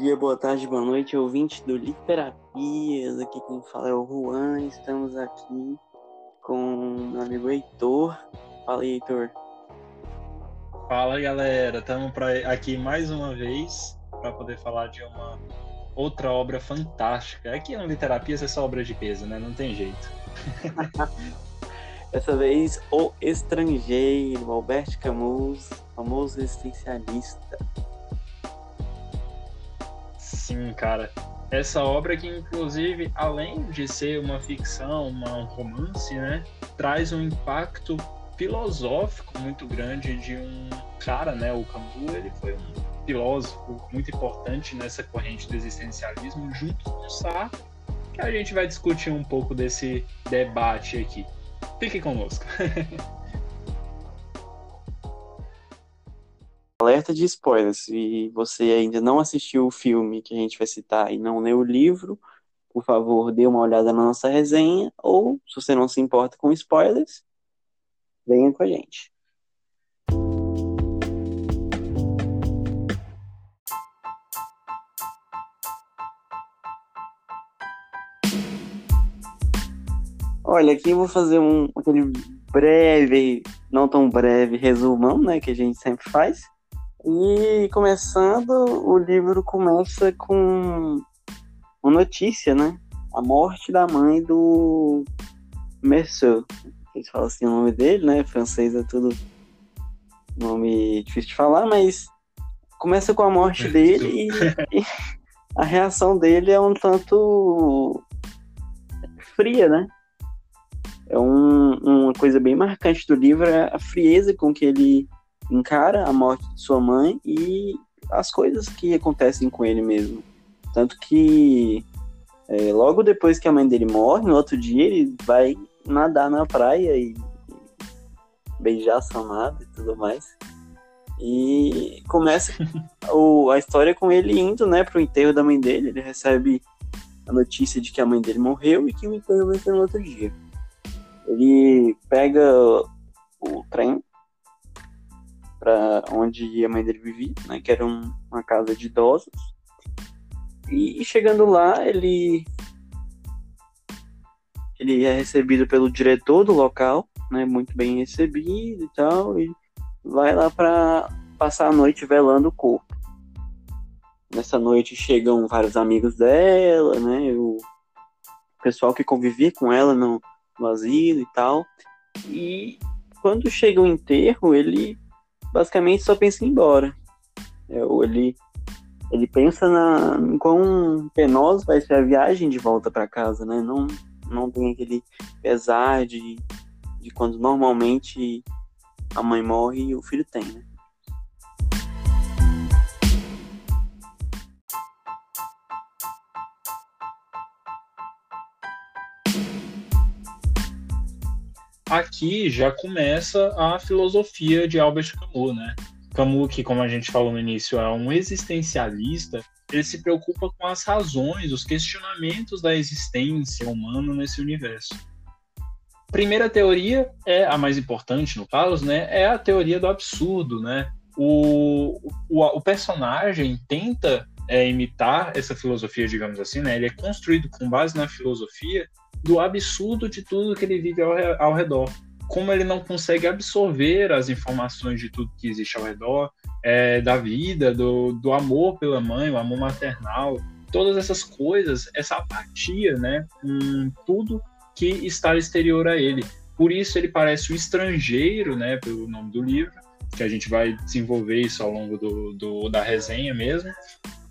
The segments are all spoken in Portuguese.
dia, boa tarde, boa noite, ouvinte do Literapias. Aqui quem fala é o Juan. Estamos aqui com meu amigo Heitor. Fala aí, Heitor. Fala galera, estamos aqui mais uma vez para poder falar de uma outra obra fantástica. Aqui no Literapias é só obra de peso, né? Não tem jeito. Dessa vez, O Estrangeiro, Albert Camus, famoso existencialista. Sim, cara. Essa obra que, inclusive, além de ser uma ficção, uma, um romance, né, traz um impacto filosófico muito grande de um cara, né, o Camus, ele foi um filósofo muito importante nessa corrente do existencialismo, junto com o Sartre, que a gente vai discutir um pouco desse debate aqui. Fique conosco. Alerta de spoilers. Se você ainda não assistiu o filme que a gente vai citar e não leu o livro, por favor, dê uma olhada na nossa resenha. Ou, se você não se importa com spoilers, venha com a gente. Olha, aqui eu vou fazer um aquele breve, não tão breve resumão, né, que a gente sempre faz. E começando, o livro começa com uma notícia, né? A morte da mãe do Merceau. Eles falam assim o nome dele, né? Francês é tudo nome difícil de falar, mas começa com a morte dele e, e a reação dele é um tanto fria, né? É um, uma coisa bem marcante do livro, é a frieza com que ele encara a morte de sua mãe e as coisas que acontecem com ele mesmo. Tanto que é, logo depois que a mãe dele morre, no outro dia ele vai nadar na praia e, e beijar a samada e tudo mais. E começa o, a história com ele indo, né, pro enterro da mãe dele. Ele recebe a notícia de que a mãe dele morreu e que o enterro vai ser no outro dia. Ele pega o trem para onde a mãe dele vivia, né, que era um, uma casa de idosos. E chegando lá, ele ele é recebido pelo diretor do local, né, muito bem recebido e tal, e vai lá para passar a noite velando o corpo. Nessa noite chegam vários amigos dela, né, o pessoal que convivia com ela no, no asilo e tal. E quando chega o enterro, ele basicamente só pensa em ir embora. É, ele, ele pensa na, em quão penosa vai ser a viagem de volta para casa, né? Não, não tem aquele pesar de, de quando normalmente a mãe morre e o filho tem, né? Aqui já começa a filosofia de Albert Camus, né? Camus, que como a gente falou no início, é um existencialista, ele se preocupa com as razões, os questionamentos da existência humana nesse universo. Primeira teoria é a mais importante no caso, né? É a teoria do absurdo, né? O, o, o personagem tenta é, imitar essa filosofia, digamos assim, né? Ele é construído com base na filosofia do absurdo de tudo que ele vive ao, ao redor. Como ele não consegue absorver as informações de tudo que existe ao redor, é, da vida, do, do amor pela mãe, o amor maternal, todas essas coisas, essa apatia, né, tudo que está exterior a ele. Por isso ele parece um estrangeiro, né, pelo nome do livro, que a gente vai desenvolver isso ao longo do, do da resenha mesmo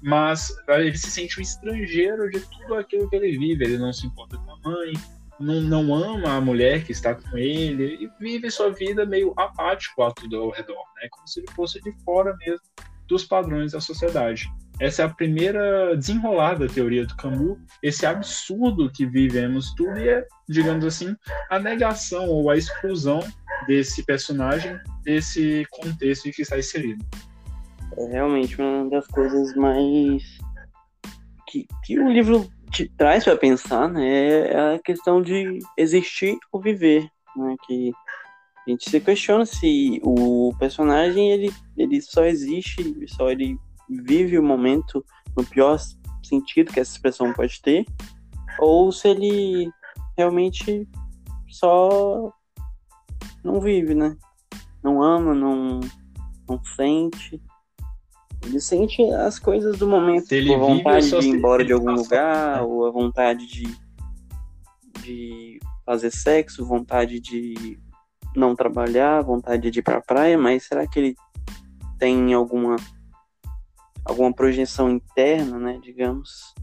mas ele se sente um estrangeiro de tudo aquilo que ele vive. Ele não se importa com a mãe, não, não ama a mulher que está com ele e vive sua vida meio apático a tudo ao redor, né? Como se ele fosse de fora mesmo dos padrões da sociedade. Essa é a primeira desenrolada teoria do Camus, esse absurdo que vivemos tudo e é, digamos assim, a negação ou a exclusão desse personagem desse contexto em que está inserido. É realmente uma das coisas mais que, que o livro te traz para pensar, né, é a questão de existir ou viver, né, que a gente se questiona se o personagem ele, ele só existe, só ele vive o momento no pior sentido que essa expressão pode ter, ou se ele realmente só não vive, né? Não ama, não, não sente. Ele sente as coisas do momento, tipo, a vontade de ir embora de algum lugar, né? ou a vontade de, de fazer sexo, vontade de não trabalhar, vontade de ir pra praia, mas será que ele tem alguma alguma projeção interna, né, digamos?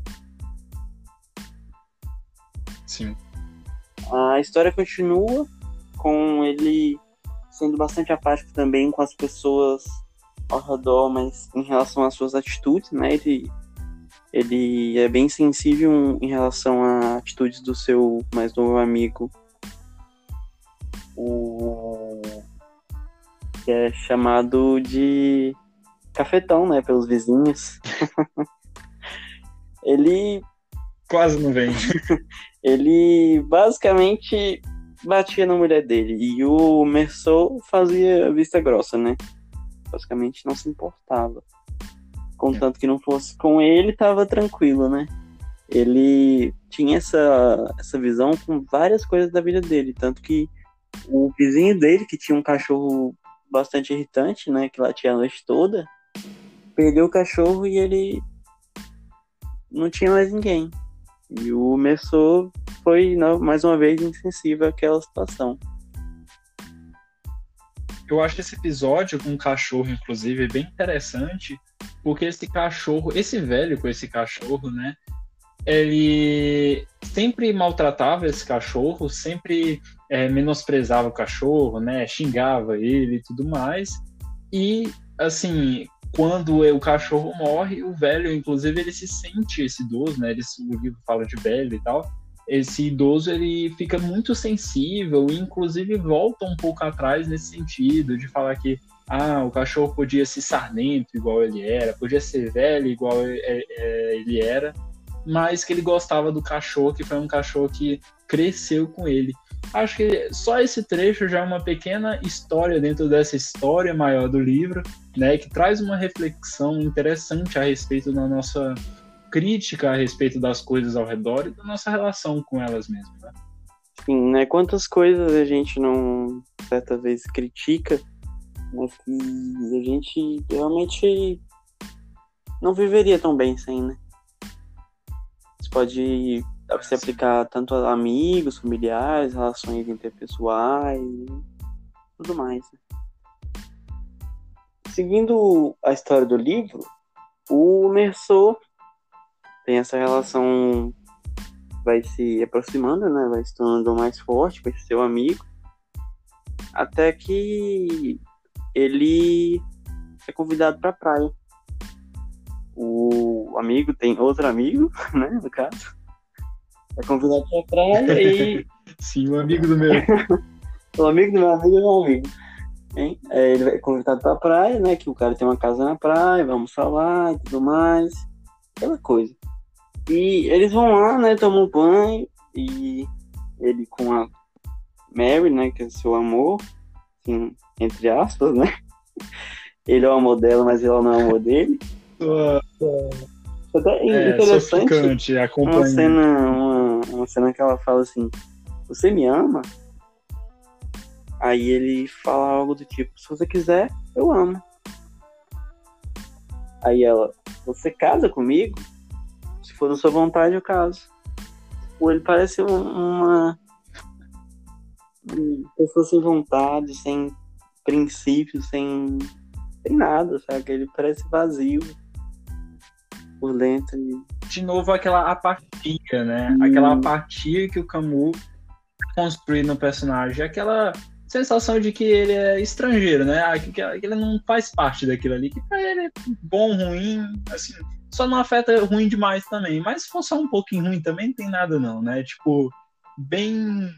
Sim. A história continua com ele sendo bastante apático também com as pessoas ao redor, mas em relação às suas atitudes, né? Ele, ele é bem sensível em relação a atitudes do seu mais novo amigo, o que é chamado de cafetão, né? Pelos vizinhos. ele Quase não vem. ele basicamente batia na mulher dele e o Merceau fazia vista grossa, né? Basicamente não se importava. Contanto que não fosse com ele, tava tranquilo, né? Ele tinha essa, essa visão com várias coisas da vida dele, tanto que o vizinho dele, que tinha um cachorro bastante irritante, né, que latia a noite toda, perdeu o cachorro e ele não tinha mais ninguém. E o Merceau foi, mais uma vez, insensível àquela situação. Eu acho esse episódio com o cachorro, inclusive, é bem interessante, porque esse cachorro, esse velho com esse cachorro, né? Ele sempre maltratava esse cachorro, sempre é, menosprezava o cachorro, né? Xingava ele e tudo mais. E, assim, quando o cachorro morre, o velho, inclusive, ele se sente esse idoso, né? Ele, o livro fala de velho e tal. Esse idoso ele fica muito sensível e, inclusive, volta um pouco atrás nesse sentido de falar que ah, o cachorro podia ser sarnento igual ele era, podia ser velho igual ele era, mas que ele gostava do cachorro, que foi um cachorro que cresceu com ele. Acho que só esse trecho já é uma pequena história dentro dessa história maior do livro, né, que traz uma reflexão interessante a respeito da nossa crítica a respeito das coisas ao redor e da nossa relação com elas mesmas. Né? Sim, né? Quantas coisas a gente não, certa vez, critica, mas que a gente realmente não viveria tão bem sem, né? Isso pode se aplicar tanto a amigos, familiares, relações interpessoais tudo mais. Né? Seguindo a história do livro, o Merceau tem essa relação vai se aproximando, né? Vai se tornando mais forte, vai ser seu amigo. Até que ele é convidado para praia. O amigo tem outro amigo, né, no caso. É convidado para praia e Sim, o amigo do meu. o amigo do meu amigo é meu amigo. Hein? É, ele é convidado pra praia, né? Que o cara tem uma casa na praia, vamos falar e tudo mais. Aquela coisa. E eles vão lá, né? Tomam banho. E ele com a Mary, né? Que é seu amor. Assim, entre aspas, né? Ele é o amor dela, mas ela não é o amor dele. Até É, interessante uma cena, uma, uma cena que ela fala assim, você me ama? Aí ele fala algo do tipo, se você quiser, eu amo. Aí ela, você casa comigo? Se for da sua vontade, eu caso. Ou ele parece um- uma, uma pessoa sem vontade, sem princípios, sem, sem nada, sabe? Ele parece vazio por dentro. De novo aquela apatia, né? Hum. Aquela apatia que o Camus construi no personagem, aquela sensação de que ele é estrangeiro, né? Que, que ele não faz parte daquilo ali, que pra ele é bom, ruim, assim, só não afeta ruim demais também. Mas se for só um pouquinho ruim também, não tem nada não, né? Tipo, bem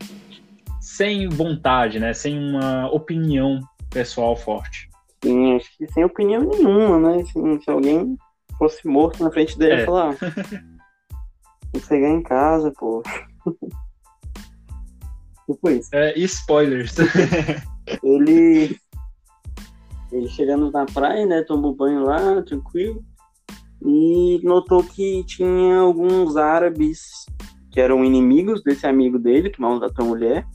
sem vontade, né? Sem uma opinião pessoal forte. Sim, acho que sem opinião nenhuma, né? Se, se alguém fosse morto na frente dele, É. falar, ah, vou chegar em casa, pô. tipo isso. É, e spoilers. Ele. Ele chegando na praia, né? Toma um banho lá, tranquilo. E notou que tinha alguns árabes que eram inimigos desse amigo dele, que maltratou a mulher,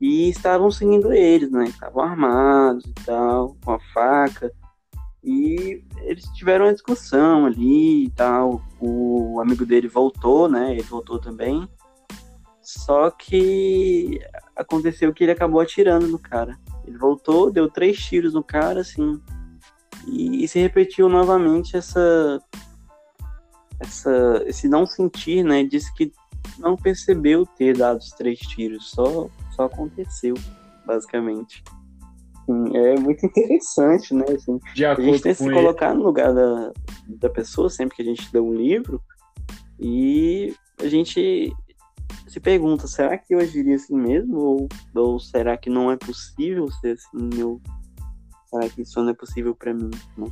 e estavam seguindo eles, né? Estavam armados e tal, com a faca. E eles tiveram uma discussão ali e tal. O amigo dele voltou, né? Ele voltou também. Só que aconteceu que ele acabou atirando no cara. Ele voltou, deu três tiros no cara, assim. E, e se repetiu novamente essa, essa, esse não sentir, né? Disse que não percebeu ter dado os três tiros, só, só aconteceu, basicamente. Sim, é muito interessante, né? Assim, a gente tem que se ele. colocar no lugar da, da pessoa sempre que a gente lê um livro e a gente se pergunta, será que eu agiria assim mesmo? Ou, ou será que não é possível ser assim? Ou será que isso não é possível para mim? Né?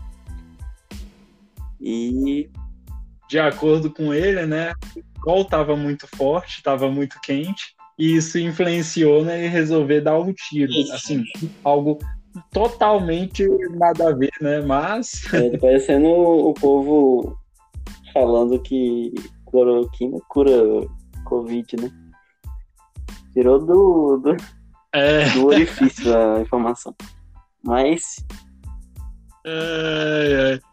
E de acordo com ele, né? O sol estava muito forte, estava muito quente, e isso influenciou né, em resolver dar um tiro. Isso. Assim, algo totalmente nada a ver, né? Mas. é, parecendo o povo falando que cloroquina cura Covid, né? Tirou do, do, É, do orifício a informação. Mas é, é.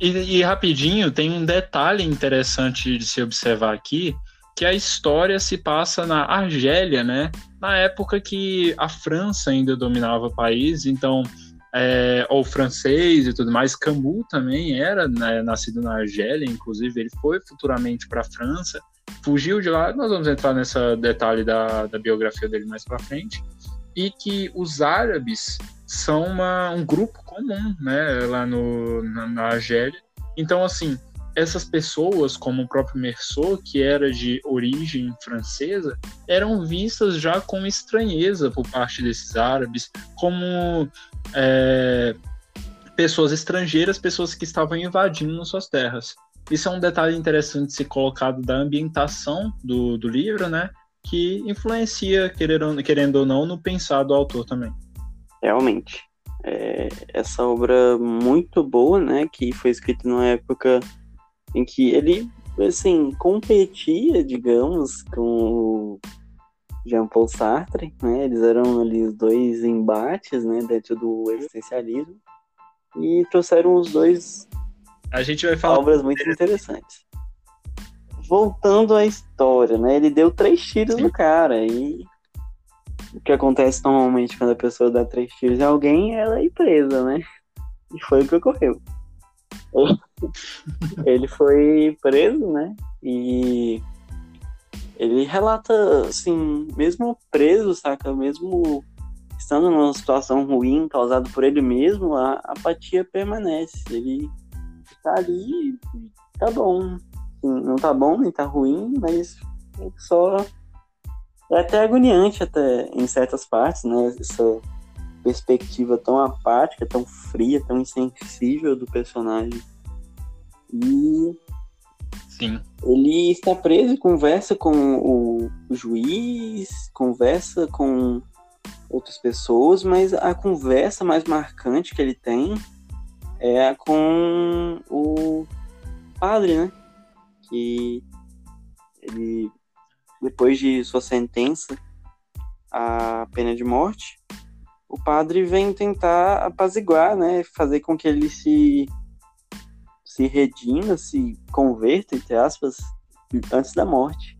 E, e rapidinho, tem um detalhe interessante de se observar aqui, que a história se passa na Argélia, né? Na época que a França ainda dominava o país, então é, ou francês e tudo mais. Camus também era né, nascido na Argélia, inclusive ele foi futuramente para a França, fugiu de lá. Nós vamos entrar nessa detalhe da, da biografia dele mais para frente. E que os árabes são uma, um grupo comum, né, lá no, na, na Argélia. Então, assim, essas pessoas, como o próprio Merceau, que era de origem francesa, eram vistas já com estranheza por parte desses árabes, como é, pessoas estrangeiras, pessoas que estavam invadindo suas terras. Isso é um detalhe interessante de ser colocado da ambientação do, do livro, né? Que influencia, querendo, querendo ou não, no pensar do autor também. Realmente. É, essa obra muito boa, né? Que foi escrita numa época em que ele, assim, competia, digamos, com o Jean-Paul Sartre, né? Eles eram ali os dois embates, né? Dentro do existencialismo. E trouxeram os dois A gente vai falar. obras muito interessantes. Voltando à história, né? Ele deu três tiros Sim. no cara e o que acontece normalmente quando a pessoa dá três tiros em alguém, ela é presa, né? E foi o que ocorreu. Ele foi preso, né? E ele relata, assim, mesmo preso, saca? Mesmo estando numa situação ruim causada por ele mesmo, a apatia permanece. Ele tá ali e tá bom. Assim, não tá bom nem tá ruim, mas só. É até agoniante até em certas partes, né? Essa perspectiva tão apática, tão fria, tão insensível do personagem. E Sim. ele está preso e conversa com o juiz, conversa com outras pessoas, mas a conversa mais marcante que ele tem é a com o padre, né? Que ele, depois de sua sentença à pena de morte, o padre vem tentar apaziguar, né? Fazer com que ele se se redima, se converta, entre aspas, antes da morte.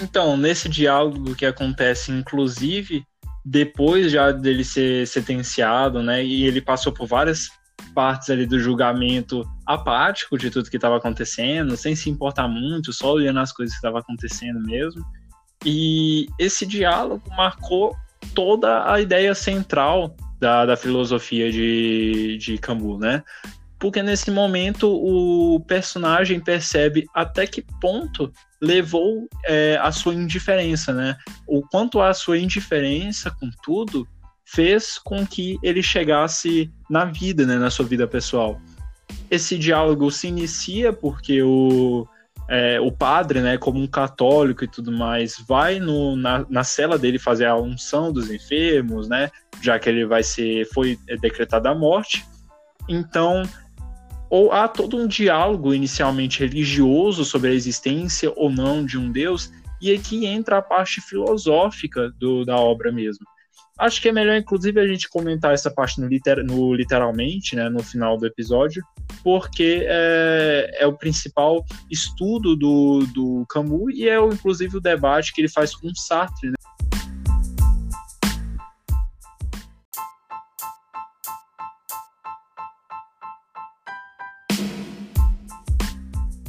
Então, nesse diálogo que acontece, inclusive, depois já dele ser sentenciado, né, e ele passou por várias partes ali do julgamento apático de tudo que estava acontecendo, sem se importar muito, só olhando as coisas que estavam acontecendo mesmo. E esse diálogo marcou toda a ideia central da, da filosofia de, de Camus, né? Porque nesse momento o personagem percebe até que ponto levou é, a sua indiferença, né? O quanto a sua indiferença com tudo fez com que ele chegasse na vida, né, na sua vida pessoal. Esse diálogo se inicia porque o é, o padre, né, como um católico e tudo mais, vai no, na, na cela dele fazer a unção dos enfermos, né, já que ele vai ser, foi decretada a morte. Então, ou há todo um diálogo inicialmente religioso sobre a existência ou não de um Deus, e aqui entra a parte filosófica do, da obra mesmo. Acho que é melhor, inclusive, a gente comentar essa parte no, liter, no literalmente, né, no final do episódio, porque é, é, o principal estudo do, do Camus e é, inclusive, o debate que ele faz com Sartre. Né?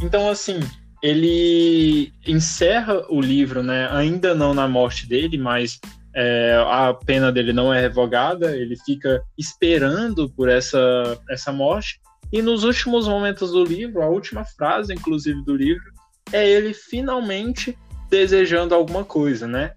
Então, assim, ele encerra o livro, né? Ainda não na morte dele, mas é, a pena dele não é revogada, ele fica esperando por essa, essa morte. E nos últimos momentos do livro, a última frase, inclusive, do livro, é ele finalmente desejando alguma coisa, né?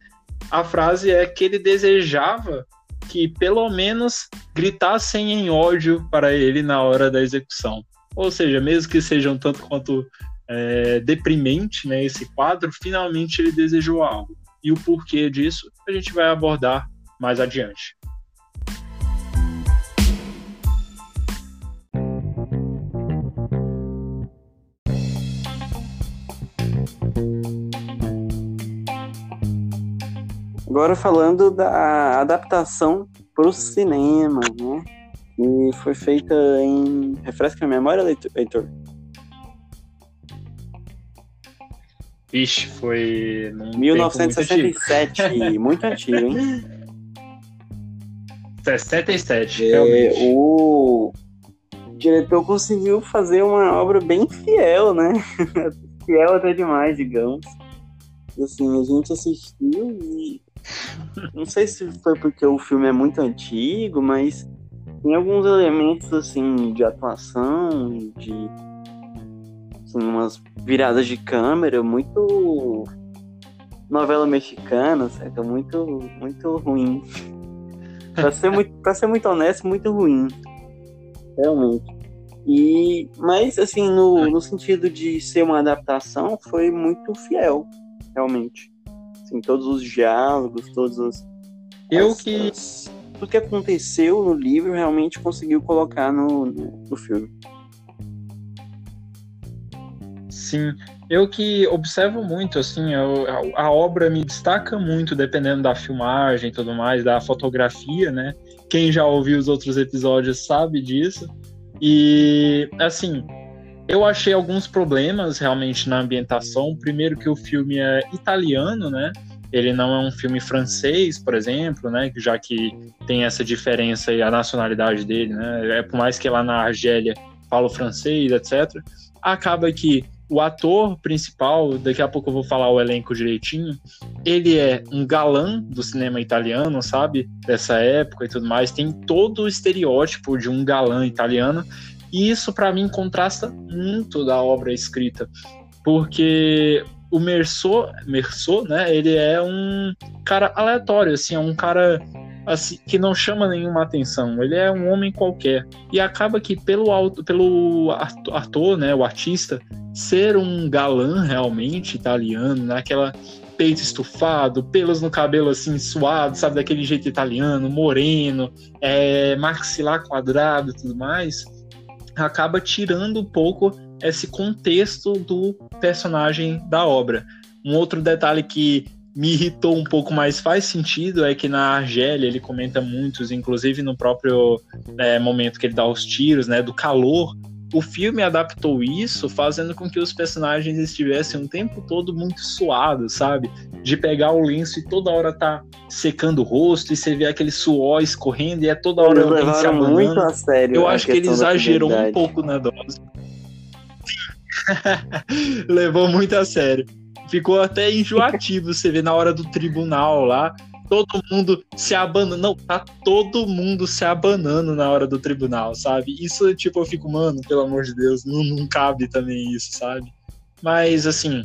A frase é que ele desejava que pelo menos gritassem em ódio para ele na hora da execução. Ou seja, mesmo que seja um tanto quanto é, deprimente né, esse quadro, finalmente ele desejou algo. E o porquê disso a gente vai abordar mais adiante. Agora falando da adaptação para o cinema, né? E foi feita em. Refresca a memória, Heitor? Vixe, foi. 1967, muito, muito antigo, hein? 67, é, realmente. O diretor conseguiu fazer uma obra bem fiel, né? fiel até demais, digamos. Assim, a gente assistiu e. Não sei se foi porque o filme é muito antigo, mas tem alguns elementos assim de atuação, de assim, umas viradas de câmera muito novela mexicana, certo? Muito, muito ruim. pra, ser muito, pra ser muito honesto, muito ruim. Realmente. E, mas, assim, no, no sentido de ser uma adaptação, foi muito fiel, realmente. Assim, todos os diálogos, todos os. Eu as, que. As, tudo que aconteceu no livro realmente conseguiu colocar no, no, no filme. Sim, eu que observo muito, assim, eu, a, a, obra me destaca muito dependendo da filmagem e tudo mais, da fotografia, né? Quem já ouviu os outros episódios sabe disso. E, assim, eu achei alguns problemas realmente na ambientação. Primeiro que o filme é italiano, né? Ele não é um filme francês, por exemplo, né? Já que tem essa diferença e a nacionalidade dele, né? É por mais que lá na Argélia fala francês, etc. Acaba que o ator principal, daqui a pouco eu vou falar o elenco direitinho, ele é um galã do cinema italiano, sabe? Dessa época e tudo mais. Tem todo o estereótipo de um galã italiano. E isso, para mim, contrasta muito da obra escrita. Porque o Merceau, Merceau, né? Ele é um cara aleatório, assim, é um cara assim, que não chama nenhuma atenção. Ele é um homem qualquer. E acaba que pelo, pelo ator, né, o artista, ser um galã realmente italiano, naquela né, peito estufado, pelos no cabelo assim suado, sabe, daquele jeito italiano, moreno, é, maxilar quadrado e tudo mais, acaba tirando um pouco esse contexto do personagem da obra. Um outro detalhe que me irritou um pouco, mas faz sentido, é que na Argélia ele comenta muitos, inclusive no próprio é, momento que ele dá os tiros, né, do calor o filme adaptou isso, fazendo com que os personagens estivessem um tempo todo muito suados, sabe? De pegar o lenço e toda hora tá secando o rosto e você vê aquele suor escorrendo e é toda hora eles alguém se abanando. muito a sério. Eu acho que ele exagerou um pouco na dose. Levou muito a sério. Ficou até enjoativo você ver na hora do tribunal lá, todo mundo se abanando. Não, tá todo mundo se abanando na hora do tribunal, sabe? Isso, tipo, eu fico, mano, pelo amor de Deus, não, não cabe também isso, sabe? Mas, assim,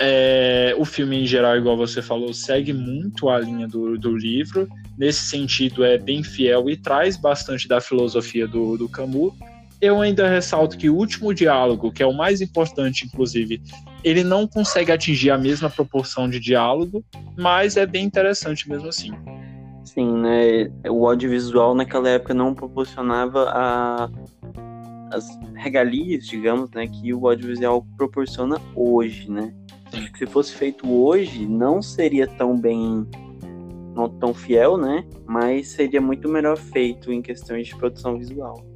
é, o filme em geral, igual você falou, segue muito a linha do, do livro. Nesse sentido, é bem fiel e traz bastante da filosofia do, do Camus. Eu ainda ressalto que o último diálogo, que é o mais importante, inclusive, ele não consegue atingir a mesma proporção de diálogo, mas é bem interessante mesmo assim. Sim, né? O audiovisual naquela época não proporcionava a, as regalias, digamos, né, que o audiovisual proporciona hoje, né? Acho que se fosse feito hoje, não seria tão bem, não tão fiel, né? Mas seria muito melhor feito em questões de produção visual.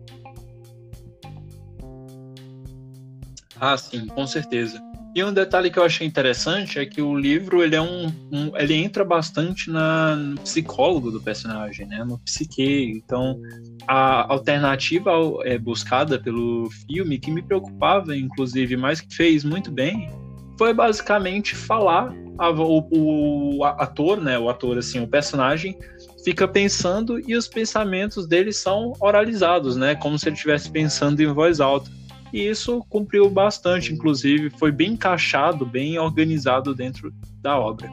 Ah, sim, com certeza. E um detalhe que eu achei interessante é que o livro ele é um, um, ele entra bastante na, no psicólogo do personagem, né, no psique. Então a alternativa é, buscada pelo filme que me preocupava, inclusive, mas que fez muito bem, foi basicamente falar a, o, o ator, né, o ator assim, o personagem fica pensando e os pensamentos dele são oralizados, né, como se ele estivesse pensando em voz alta e isso cumpriu bastante, inclusive, foi bem encaixado, bem organizado dentro da obra.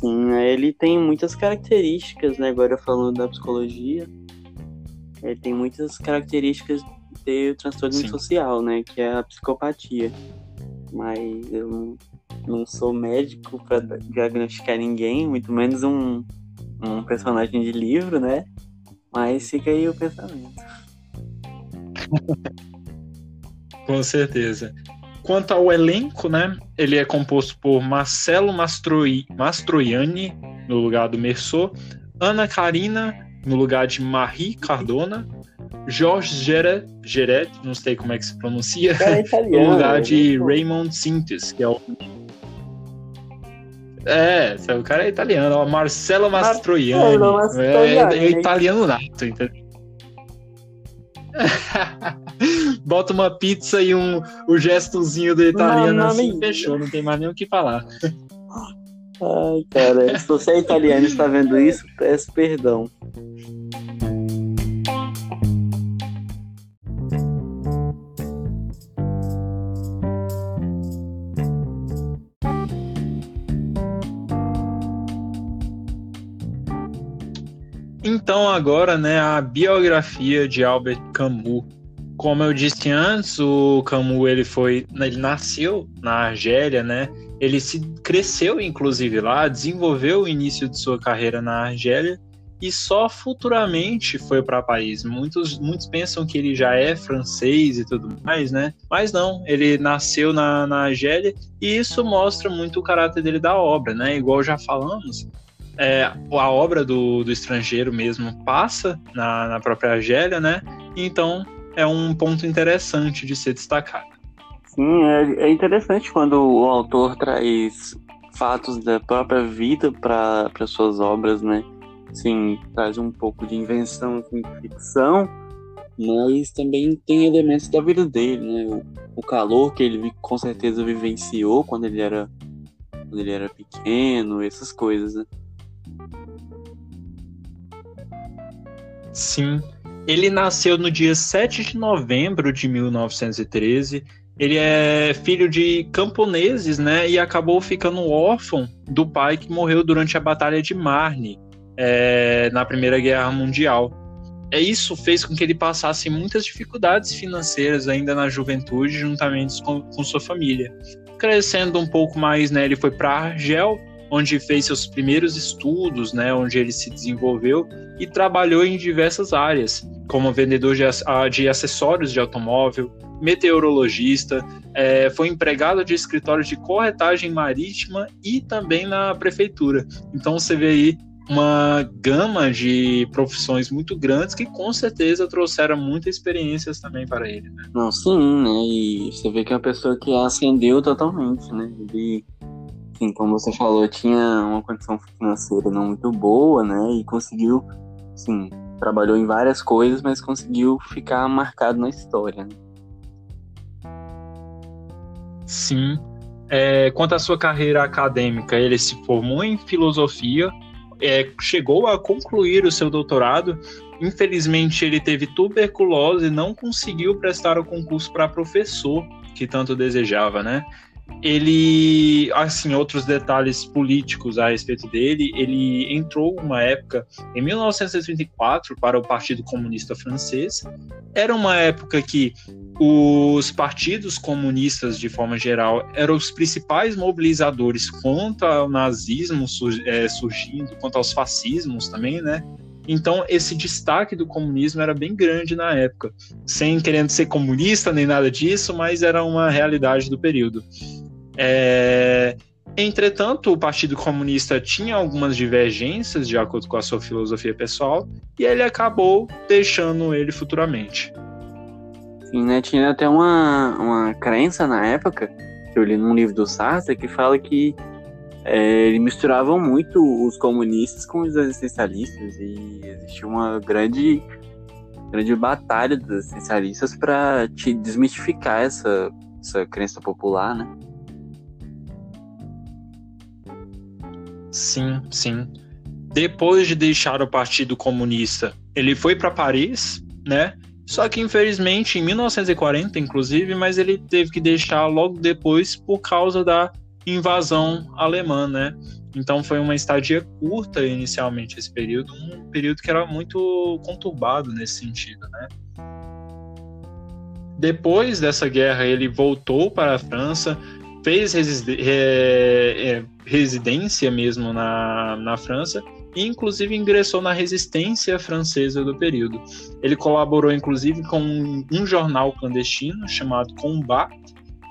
Sim, ele tem muitas características, né? Agora falando da psicologia, ele tem muitas características de ter o transtorno Sim. social, né? Que é a psicopatia. Mas eu não sou médico para diagnosticar ninguém, muito menos um, um personagem de livro, né? Mas fica aí o pensamento. Com certeza. Quanto ao elenco, né? Ele é composto por Marcelo Mastroi, Mastroianni, no lugar do Merceau, Ana Karina, no lugar de Marie Cardona, Jorge Geret, Geret não sei como é que se pronuncia, é italiano, no lugar de né? Raymond Sintes, que é o. É, o cara é italiano, ó, Marcelo Mastroianni. Marcelo Mastroianni. É, é italiano nato, entendeu? Bota uma pizza e um, o gestozinho do italiano não, não, assim, fechou, não tem mais nem o que falar. Ai, cara, se você é italiano e está vendo isso, peço perdão. Então agora, né, a biografia de Albert Camus. Como eu disse antes, o Camus ele foi, ele nasceu na Argélia, né? Ele se cresceu inclusive lá, desenvolveu o início de sua carreira na Argélia e só futuramente foi para país. Muitos, muitos pensam que ele já é francês e tudo mais, né? Mas não, ele nasceu na, na Argélia e isso mostra muito o caráter dele da obra, né? Igual já falamos, é, a obra do, do estrangeiro mesmo passa na, na própria Argélia, né? Então é um ponto interessante de ser destacado. Sim, é, é interessante quando o autor traz fatos da própria vida para suas obras, né? Sim, traz um pouco de invenção, assim, ficção, mas também tem elementos da vida dele, né? O, o calor que ele com certeza vivenciou quando ele era quando ele era pequeno, essas coisas, né? Sim. Ele nasceu no dia 7 de novembro de 1913. Ele é filho de camponeses, né? E acabou ficando órfão do pai que morreu durante a Batalha de Marne, é, na Primeira Guerra Mundial. É isso fez com que ele passasse muitas dificuldades financeiras ainda na juventude, juntamente com, com sua família. Crescendo um pouco mais, né? Ele foi para Argel, onde fez seus primeiros estudos, né, onde ele se desenvolveu e trabalhou em diversas áreas, como vendedor de, de acessórios de automóvel, meteorologista, é, foi empregado de escritório de corretagem marítima e também na prefeitura. Então você vê aí uma gama de profissões muito grandes que com certeza trouxeram muitas experiências também para ele. Né? Não, sim, né? E você vê que é uma pessoa que ascendeu totalmente, né? Ele assim, como você falou, tinha uma condição financeira não muito boa, né? E conseguiu, assim, trabalhou em várias coisas, mas conseguiu ficar marcado na história. Né? Sim. É, quanto à sua carreira acadêmica, ele se formou em filosofia, é, chegou a concluir o seu doutorado. Infelizmente, ele teve tuberculose e não conseguiu prestar o concurso para professor que tanto desejava, né? Ele, assim, outros detalhes políticos a respeito dele, ele entrou uma época, em 1934, para o Partido Comunista Francês. Era uma época que os partidos comunistas, de forma geral, eram os principais mobilizadores contra o nazismo é, surgindo, contra os fascismos também, né? Então, esse destaque do comunismo era bem grande na época, sem querendo ser comunista nem nada disso, mas era uma realidade do período. É... Entretanto, o Partido Comunista tinha algumas divergências de acordo com a sua filosofia pessoal e ele acabou deixando ele futuramente. Sim, né? Tinha até uma, uma crença na época, que eu li num livro do Sartre, que fala que é, eles misturavam muito os comunistas com os existencialistas e existia uma grande, grande batalha dos existencialistas para te desmistificar essa, essa crença popular, né? Sim, sim. Depois de deixar o Partido Comunista, ele foi para Paris, né? Só que infelizmente em 1940, inclusive, mas ele teve que deixar logo depois por causa da invasão alemã, né? Então foi uma estadia curta inicialmente esse período, um período que era muito conturbado nesse sentido, né? Depois dessa guerra ele voltou para a França, fez é, residência mesmo na, na França e inclusive ingressou na resistência francesa do período. Ele colaborou inclusive com um jornal clandestino chamado Combat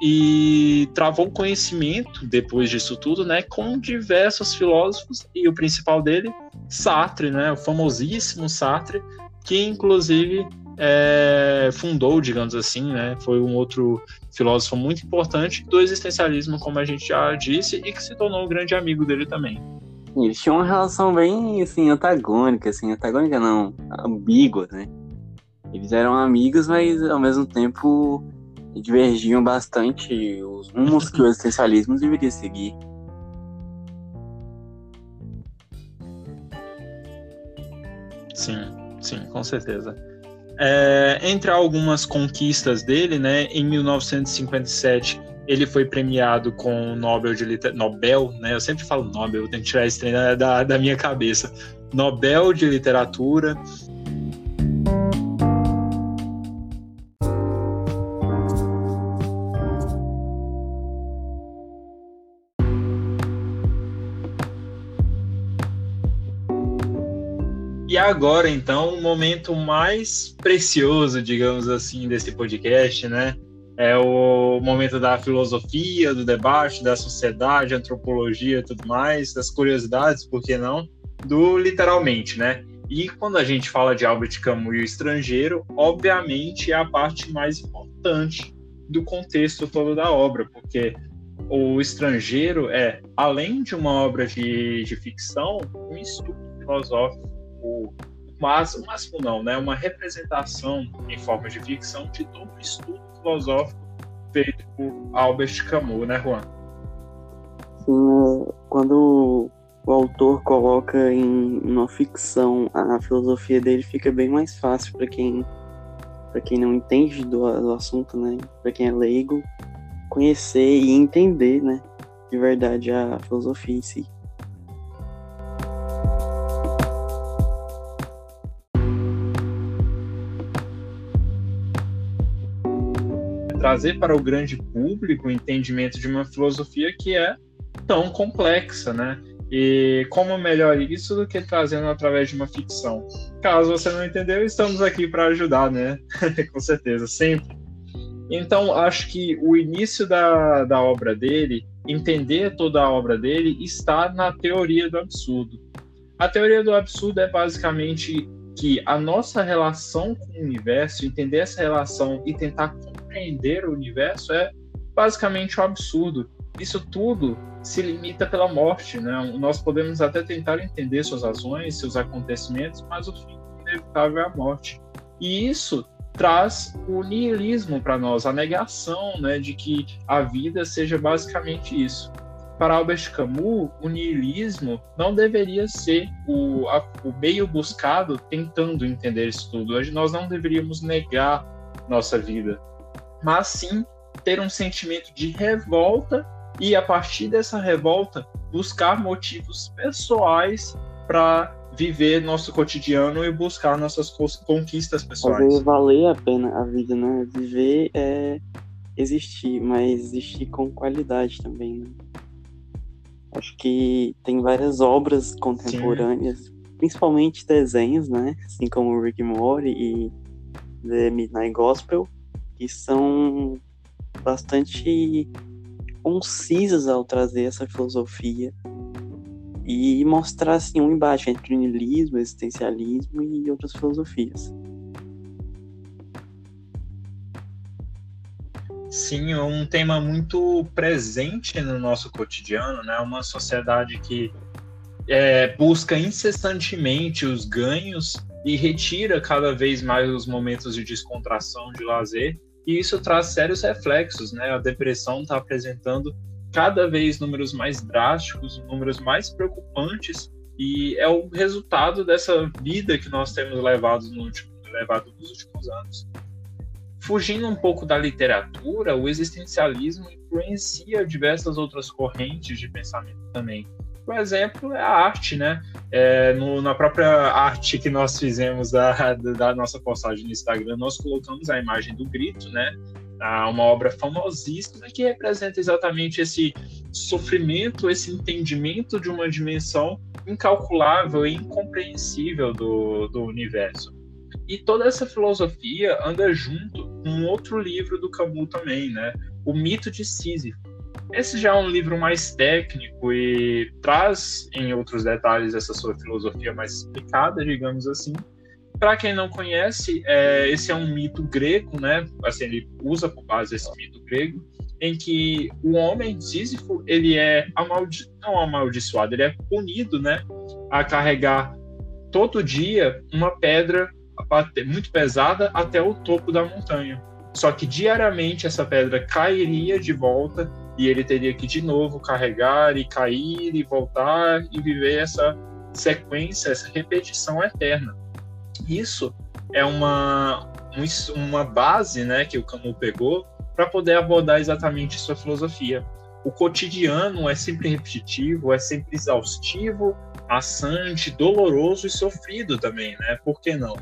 e travou conhecimento depois disso tudo, né, com diversos filósofos e o principal dele, Sartre, né, o famosíssimo Sartre, que inclusive é, fundou, digamos assim, né? Foi um outro filósofo muito importante do existencialismo, como a gente já disse, e que se tornou um grande amigo dele também. Eles tinham uma relação bem, assim, antagônica, assim, antagônica não, ambígua, né? Eles eram amigos, mas ao mesmo tempo divergiam bastante os rumos que o existencialismo deveria seguir. Sim, sim, com certeza. É, entre algumas conquistas dele, né, em 1957 ele foi premiado com o Nobel de Liter... Nobel, né? Eu sempre falo Nobel, eu tenho que tirar esse da, da minha cabeça. Nobel de Literatura. Agora, então, o momento mais precioso, digamos assim, desse podcast, né? É o momento da filosofia, do debate, da sociedade, antropologia e tudo mais, das curiosidades, por que não? Do literalmente, né? E quando a gente fala de Albert Camus e o estrangeiro, obviamente é a parte mais importante do contexto todo da obra, porque o estrangeiro é, além de uma obra de, de ficção, um estudo filosófico o máximo, máximo não, né? Uma representação em forma de ficção de todo o estudo filosófico feito por Albert Camus, né, Juan? Sim, é, quando o autor coloca em uma ficção a filosofia dele fica bem mais fácil para quem para quem não entende do, do assunto, né? Para quem é leigo, conhecer e entender, né? De verdade a filosofia em si. Trazer para o grande público o entendimento de uma filosofia que é tão complexa, né? E como melhor isso do que trazendo através de uma ficção? Caso você não entendeu, estamos aqui para ajudar, né? Com certeza, sempre. Então, acho que o início da, da obra dele, entender toda a obra dele, está na teoria do absurdo. A teoria do absurdo é basicamente que a nossa relação com o universo, entender essa relação e tentar compreender o universo é basicamente um absurdo. Isso tudo se limita pela morte, né? Nós podemos até tentar entender suas razões, seus acontecimentos, mas o fim inevitável é a morte. E isso traz o niilismo para nós, a negação, né, de que a vida seja basicamente isso. Para Albert Camus, o niilismo não deveria ser o, a, o meio buscado tentando entender isso tudo. Nós não deveríamos negar nossa vida mas sim ter um sentimento de revolta e, a partir dessa revolta, buscar motivos pessoais para viver nosso cotidiano e buscar nossas conquistas pessoais. Fazer valer a pena a vida, né? Viver é existir, mas existir com qualidade também, né? Acho que tem várias obras contemporâneas, Sim. principalmente desenhos, né? Assim como Rick Morty e The Midnight Gospel, que são bastante concisas ao trazer essa filosofia e mostrar assim um embate entre o niilismo, existencialismo e outras filosofias. Sim, é um tema muito presente no nosso cotidiano, né? Uma sociedade que é, busca incessantemente os ganhos e retira cada vez mais os momentos de descontração, de lazer, e isso traz sérios reflexos, né? A depressão está apresentando cada vez números mais drásticos, números mais preocupantes, e é o resultado dessa vida que nós temos levado, no último, levado nos últimos anos. Fugindo um pouco da literatura, o existencialismo influencia diversas outras correntes de pensamento também. Por exemplo, é a arte, né? É, no, na própria arte que nós fizemos da, da nossa postagem no Instagram, nós colocamos a imagem do grito, né? uma obra famosíssima que representa exatamente esse sofrimento, esse entendimento de uma dimensão incalculável e incompreensível do, do universo. E toda essa filosofia anda junto com outro livro do Camus também, né? O Mito de Sísifo. Esse já é um livro mais técnico e traz em outros detalhes essa sua filosofia mais explicada, digamos assim. Para quem não conhece, é, esse é um mito grego, né? Assim, ele usa por base esse mito grego, em que o homem Sísifo ele é amaldi não amaldiçoado, ele é punido, né, a carregar todo dia uma pedra muito pesada até o topo da montanha. Só que diariamente essa pedra cairia de volta e ele teria que de novo carregar e cair e voltar e viver essa sequência, essa repetição eterna. Isso é uma, uma base né, que o Camus pegou para poder abordar exatamente sua filosofia. O cotidiano é sempre repetitivo, é sempre exaustivo, maçante, doloroso e sofrido também, né? Por que não?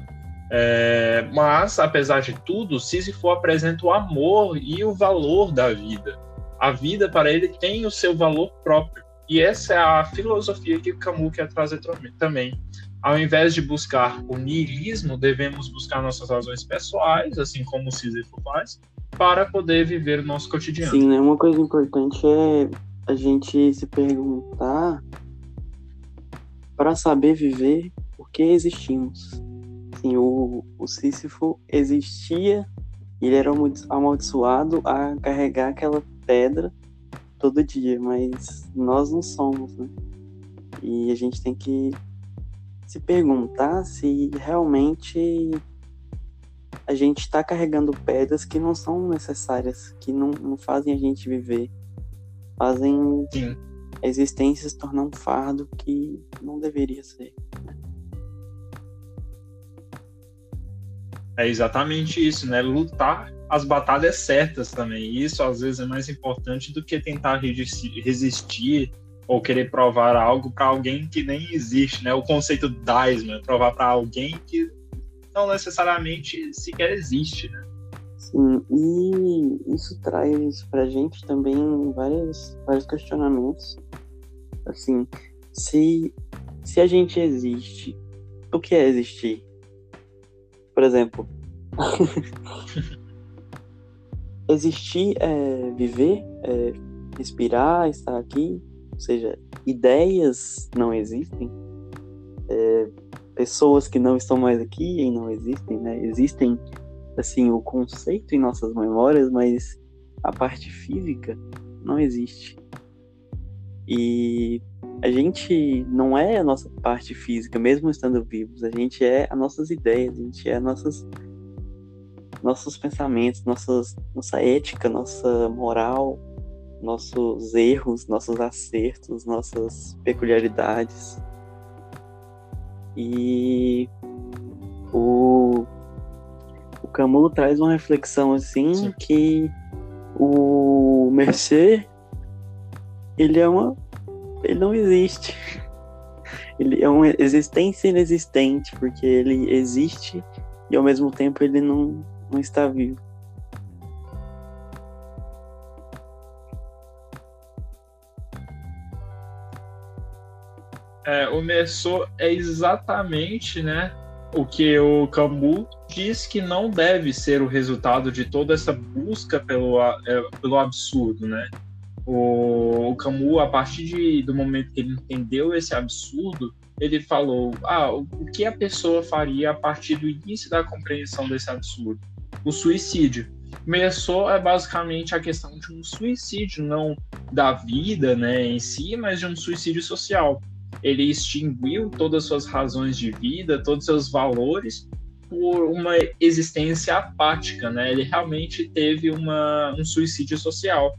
É, mas, apesar de tudo, Sísifo apresenta o amor e o valor da vida. A vida, para ele, tem o seu valor próprio. E essa é a filosofia que Camus quer trazer também. Ao invés de buscar o niilismo, devemos buscar nossas razões pessoais, assim como o Sísifo faz, para poder viver o nosso cotidiano. Sim, né? Uma coisa importante é a gente se perguntar para saber viver por que existimos assim, o, o Sísifo existia ele era amaldiçoado a carregar aquela pedra todo dia, mas nós não somos, né? E a gente tem que se perguntar se realmente a gente está carregando pedras que não são necessárias, que não, não fazem a gente viver, fazem Sim. a existência se tornar um fardo que não deveria ser. Né? É exatamente isso, né? Lutar as batalhas certas também. Isso às vezes é mais importante do que tentar resistir ou querer provar algo para alguém que nem existe, né? O conceito Daisman, provar para alguém que não necessariamente sequer existe, né? Sim, e isso traz pra gente também vários, vários questionamentos. Assim, se, se a gente existe, o que é existir? Por exemplo, existir é viver, é respirar, estar aqui, ou seja, ideias não existem, é, pessoas que não estão mais aqui e não existem, né? Existem, assim, o conceito em nossas memórias, mas a parte física não existe. E a gente não é a nossa parte física, mesmo estando vivos, a gente é as nossas ideias, a gente é nossas, nossos pensamentos, nossas, nossa ética, nossa moral, nossos erros, nossos acertos, nossas peculiaridades. E o, o Camus traz uma reflexão assim Sim. que o Mercer, ele é uma. Ele não existe. Ele é uma existência inexistente, porque ele existe e ao mesmo tempo ele não, não está vivo. É, o Merceau é exatamente né, o que o Camus diz que não deve ser o resultado de toda essa busca pelo, é, pelo absurdo, né? O, o Camus, a partir de, do momento que ele entendeu esse absurdo, ele falou: ah, o, o que a pessoa faria a partir do início da compreensão desse absurdo? O suicídio. Começou é basicamente a questão de um suicídio, não da vida né, em si, mas de um suicídio social ele extinguiu todas as suas razões de vida, todos os seus valores por uma existência apática, né? Ele realmente teve uma, um suicídio social.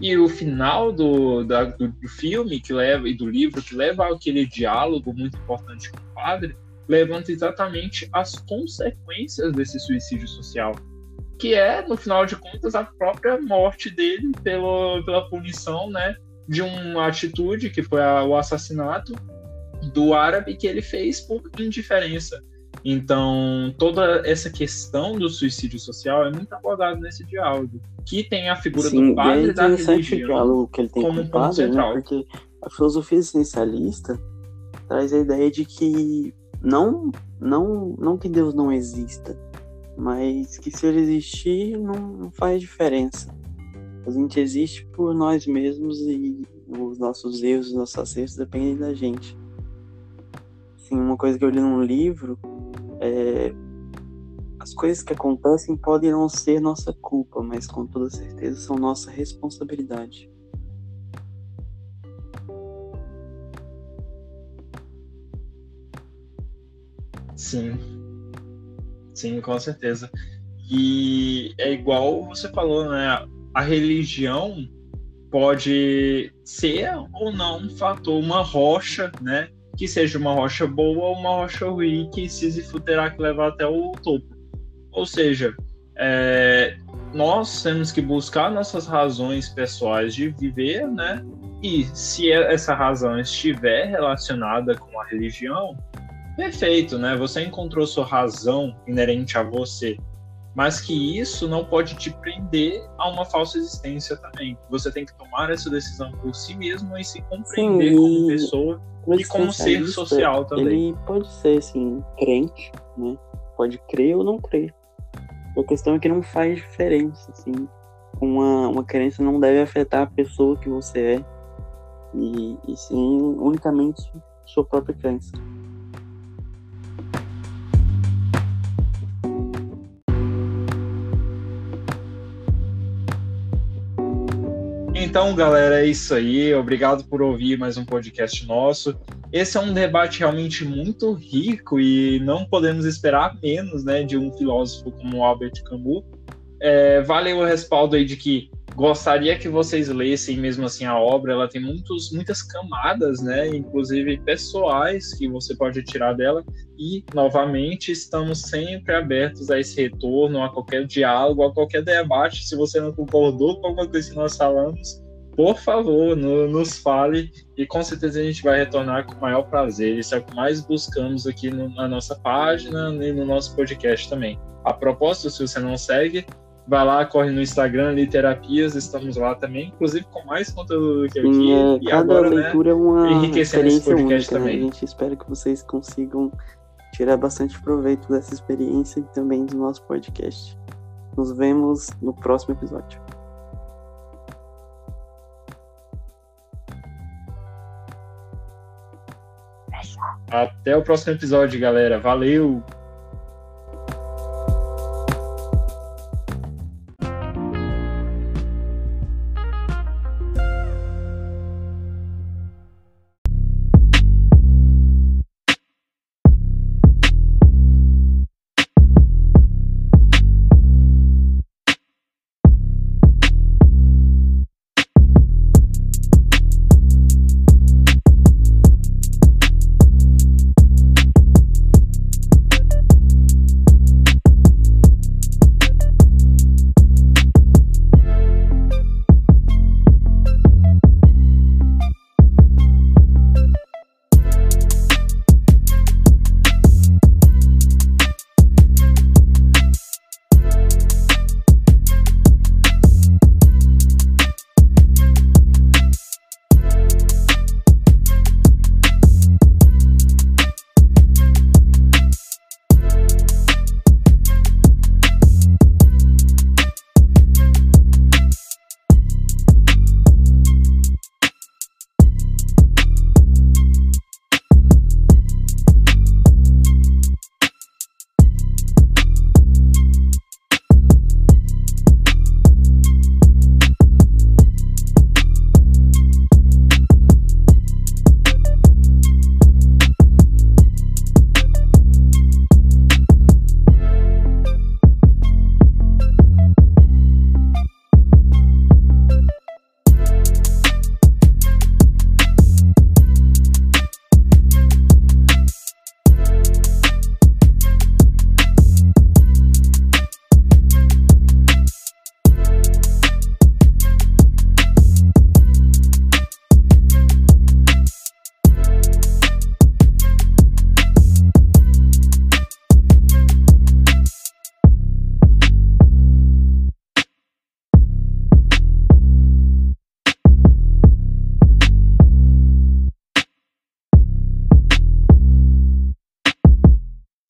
E o final do, da, do, do, filme que leva e do livro que leva aquele diálogo muito importante com o padre levanta exatamente as consequências desse suicídio social, que é no final de contas a própria morte dele pelo, pela punição, né, de uma atitude que foi a, o assassinato do árabe que ele fez por indiferença. Então, toda essa questão do suicídio social é muito abordada nesse diálogo, que tem a figura Sim, do padre é da religião o diálogo que ele tem como com o padre, né? porque a filosofia essencialista traz a ideia de que não, não, não que Deus não exista, mas que se ele existir não, não faz diferença. A gente existe por nós mesmos e os nossos erros, os nossos acertos dependem da gente. Uma coisa que eu li num livro é as coisas que acontecem podem não ser nossa culpa, mas com toda certeza são nossa responsabilidade. Sim. Sim, com certeza. E é igual você falou, né? a religião pode ser ou não um fator, uma rocha, né? Que seja uma rocha boa ou uma rocha ruim que Sísifo terá que levar até o topo. Ou seja, é, nós temos que buscar nossas razões pessoais de viver, né? E se essa razão estiver relacionada com a religião, perfeito, né? Você encontrou sua razão inerente a você mas que isso não pode te prender a uma falsa existência também. Você tem que tomar essa decisão por si mesmo e se compreender Sim, como pessoa e como ser social também. Ele pode ser, assim, crente, né? Pode crer ou não crer. A questão é que não faz diferença, assim. Uma, uma crença não deve afetar a pessoa que você é, e, e sim unicamente sua própria crença. Então, galera, é isso aí. Obrigado por ouvir mais um podcast nosso. Esse é um debate realmente muito rico e não podemos esperar menos, né, de um filósofo como Albert Camus. É, vale o respaldo aí de que gostaria que vocês lessem mesmo assim a obra. Ela tem muitos, muitas camadas, né, inclusive pessoais que você pode tirar dela. E novamente estamos sempre abertos a esse retorno, a qualquer diálogo, a qualquer debate. Se você não concordou com alguma coisa que nós falamos, por favor, no, nos fale e com certeza a gente vai retornar com o maior prazer. Isso é o que mais buscamos aqui no, na nossa página e no nosso podcast também. A propósito, se você não segue, vai lá, corre no Instagram, Literapias, estamos lá também, inclusive com mais conteúdo que aqui. Sim, é, e cada agora, leitura né, é uma enriquecendo esse podcast única, também. Né? A gente espera que vocês consigam tirar bastante proveito dessa experiência e também do nosso podcast. Nos vemos no próximo episódio. Até o próximo episódio, galera. Valeu!